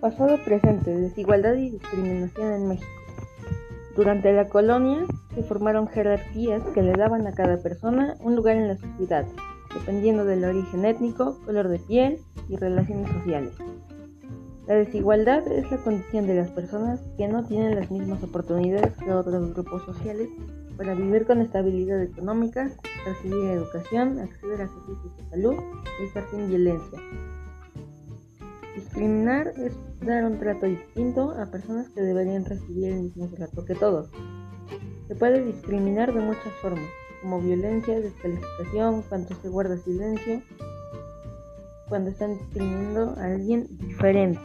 Pasado presente, desigualdad y discriminación en México. Durante la colonia se formaron jerarquías que le daban a cada persona un lugar en la sociedad, dependiendo del origen étnico, color de piel y relaciones sociales. La desigualdad es la condición de las personas que no tienen las mismas oportunidades que otros grupos sociales para vivir con estabilidad económica, recibir educación, acceder a servicios de salud y estar sin violencia. Discriminar es dar un trato distinto a personas que deberían recibir el mismo trato que todos. Se puede discriminar de muchas formas, como violencia, descalificación, cuando se guarda silencio, cuando están discriminando a alguien diferente.